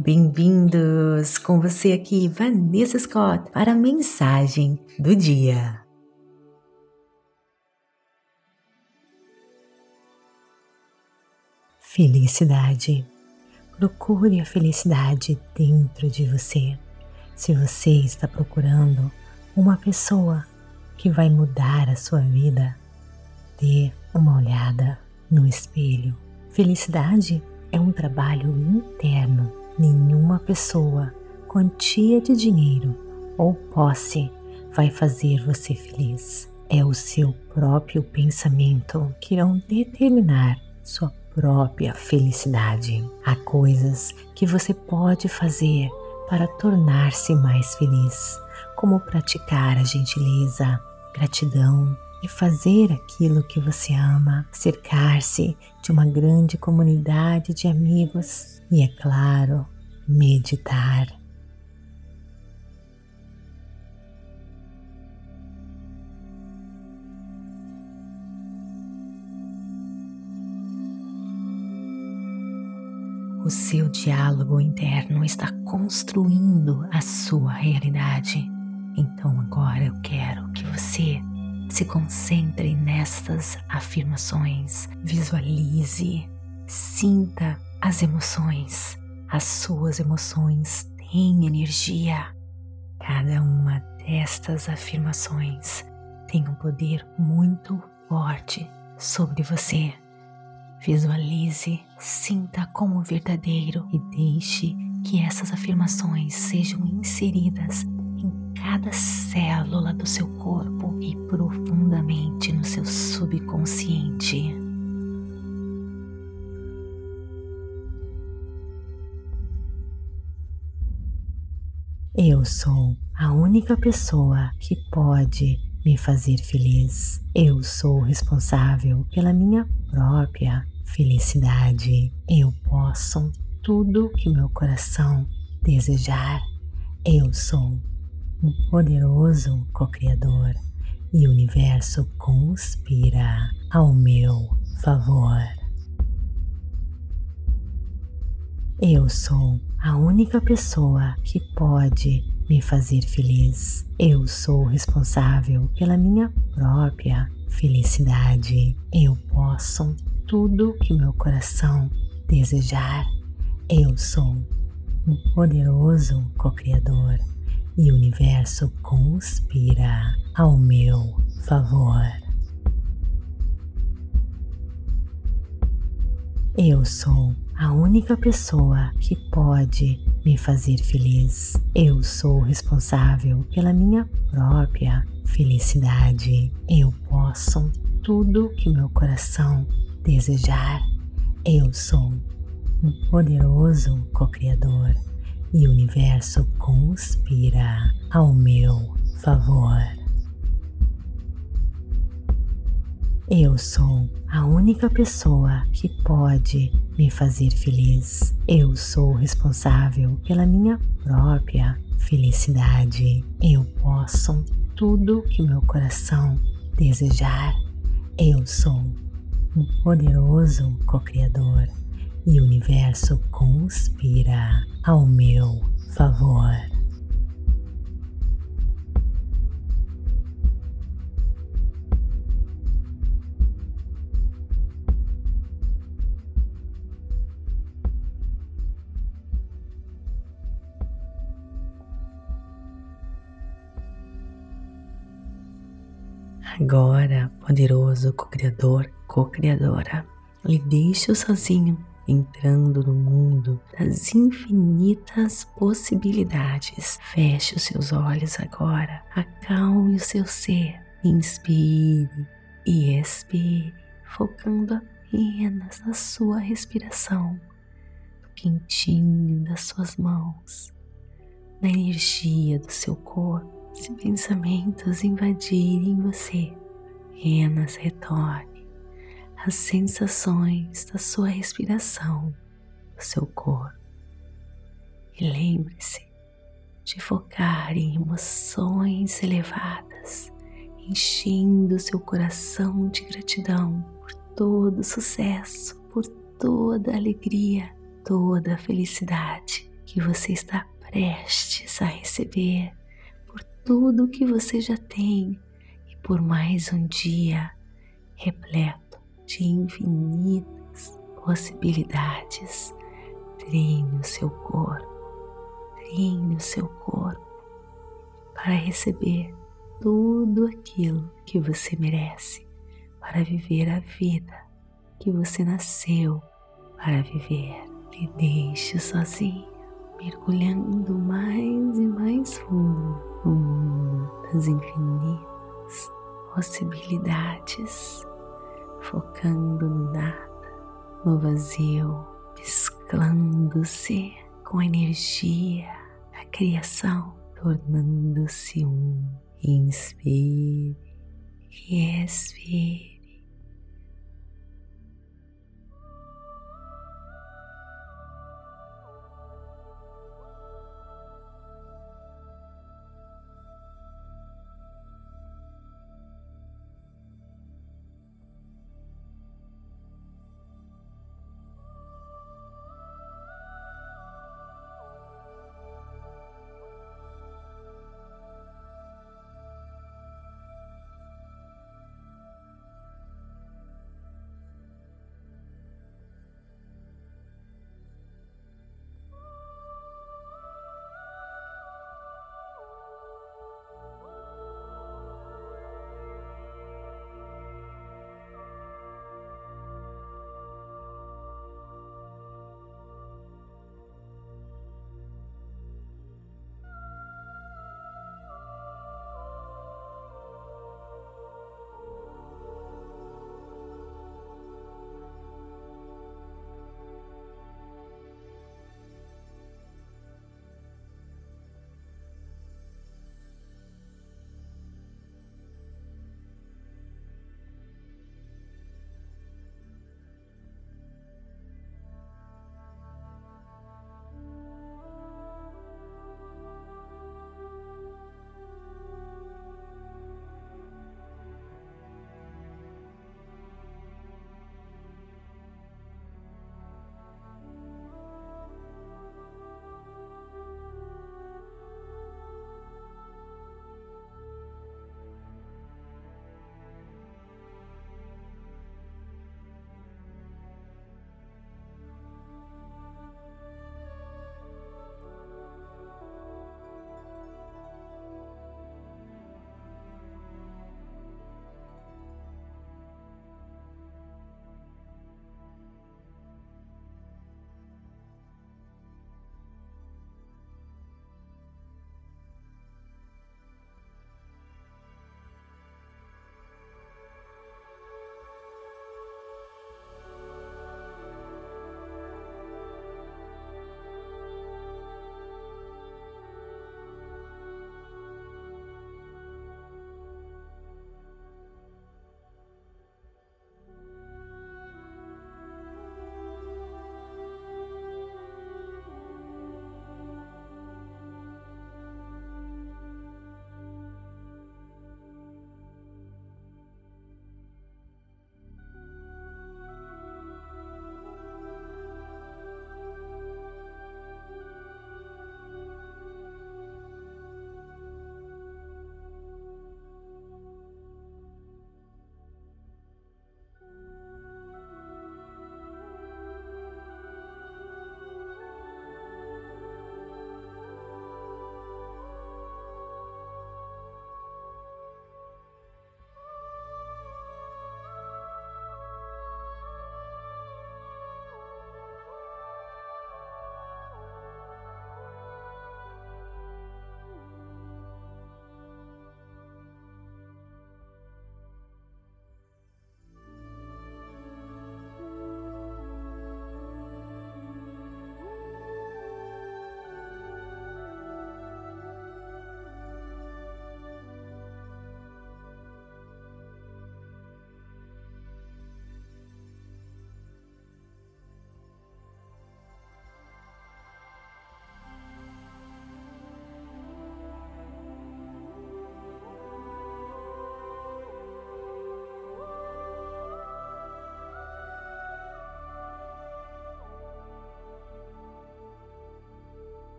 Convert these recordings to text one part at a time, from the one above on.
Bem-vindos com você aqui, Vanessa Scott, para a mensagem do dia. Felicidade. Procure a felicidade dentro de você. Se você está procurando uma pessoa que vai mudar a sua vida, dê uma olhada no espelho. Felicidade é um trabalho interno. Nenhuma pessoa, quantia de dinheiro ou posse vai fazer você feliz. É o seu próprio pensamento que irão determinar sua própria felicidade. Há coisas que você pode fazer para tornar-se mais feliz, como praticar a gentileza, gratidão, e fazer aquilo que você ama, cercar-se de uma grande comunidade de amigos e, é claro, meditar. O seu diálogo interno está construindo a sua realidade. Então agora eu quero que você se concentre nestas afirmações, visualize, sinta as emoções. As suas emoções têm energia. Cada uma destas afirmações tem um poder muito forte sobre você. Visualize, sinta como verdadeiro e deixe que essas afirmações sejam inseridas cada célula do seu corpo e profundamente no seu subconsciente. Eu sou a única pessoa que pode me fazer feliz. Eu sou responsável pela minha própria felicidade. Eu posso tudo que meu coração desejar. Eu sou um poderoso co-criador e o universo conspira ao meu favor. Eu sou a única pessoa que pode me fazer feliz. Eu sou responsável pela minha própria felicidade. Eu posso tudo que meu coração desejar. Eu sou um poderoso co-criador e o universo conspira ao meu favor. Eu sou a única pessoa que pode me fazer feliz. Eu sou responsável pela minha própria felicidade. Eu posso tudo que meu coração desejar. Eu sou um poderoso co-criador e o universo conspira ao meu favor. Eu sou a única pessoa que pode me fazer feliz. Eu sou responsável pela minha própria felicidade. Eu posso tudo que meu coração desejar. Eu sou um poderoso co-criador e o universo conspira ao meu favor. Agora, poderoso co-criador, co-criadora, lhe deixo sozinho entrando no mundo das infinitas possibilidades. Feche os seus olhos agora, acalme o seu ser, inspire e expire, focando apenas na sua respiração, no quentinho das suas mãos, na energia do seu corpo. Se pensamentos invadirem você, apenas retorne as sensações da sua respiração, do seu corpo. E lembre-se de focar em emoções elevadas, enchendo seu coração de gratidão por todo o sucesso, por toda alegria, toda a felicidade que você está prestes a receber tudo que você já tem e por mais um dia repleto de infinitas possibilidades. Treine o seu corpo, treine o seu corpo para receber tudo aquilo que você merece, para viver a vida que você nasceu para viver. E deixe sozinho, mergulhando mais e mais fundo no mundo das infinitas possibilidades, focando no nada, no vazio, mesclando-se com a energia da criação, tornando-se um. Inspire e expire.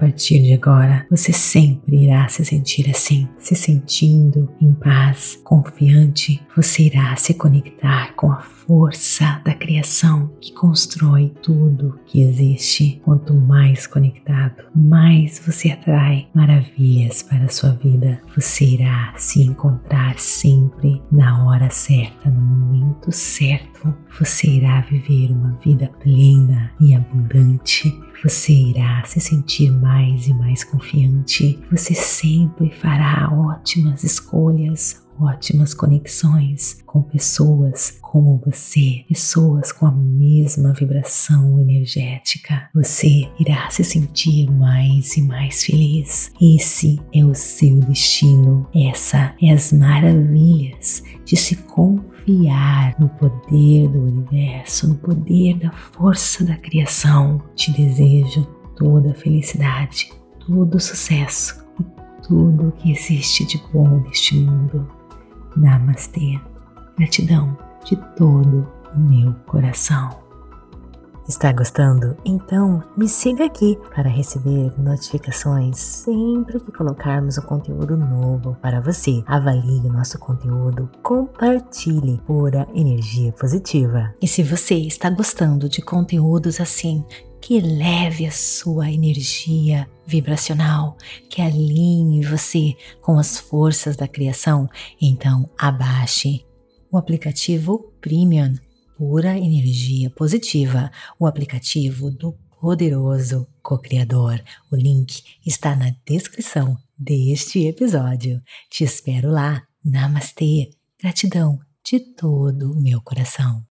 Partir de agora, você sempre irá se sentir assim, se sentindo em paz, confiante. Você irá se conectar com a força da criação que constrói tudo que existe. Quanto mais conectado, mais você atrai maravilhas para a sua vida. Você irá se encontrar sempre na hora certa, no momento certo. Você irá viver uma vida plena e abundante você irá se sentir mais e mais confiante. Você sempre fará ótimas escolhas, ótimas conexões com pessoas como você, pessoas com a mesma vibração energética. Você irá se sentir mais e mais feliz. Esse é o seu destino. Essa é as maravilhas de se confiar no poder do universo, no poder da força da criação. Te desejo toda a felicidade, todo o sucesso e tudo o que existe de bom neste mundo. Namastê. Gratidão de todo o meu coração. Está gostando? Então me siga aqui para receber notificações sempre que colocarmos um conteúdo novo para você. Avalie o nosso conteúdo, compartilhe pura energia positiva. E se você está gostando de conteúdos assim, que leve a sua energia vibracional, que alinhe você com as forças da criação, então abaixe o aplicativo Premium pura energia positiva, o aplicativo do poderoso co-criador. O link está na descrição deste episódio. Te espero lá. Namastê. Gratidão de todo o meu coração.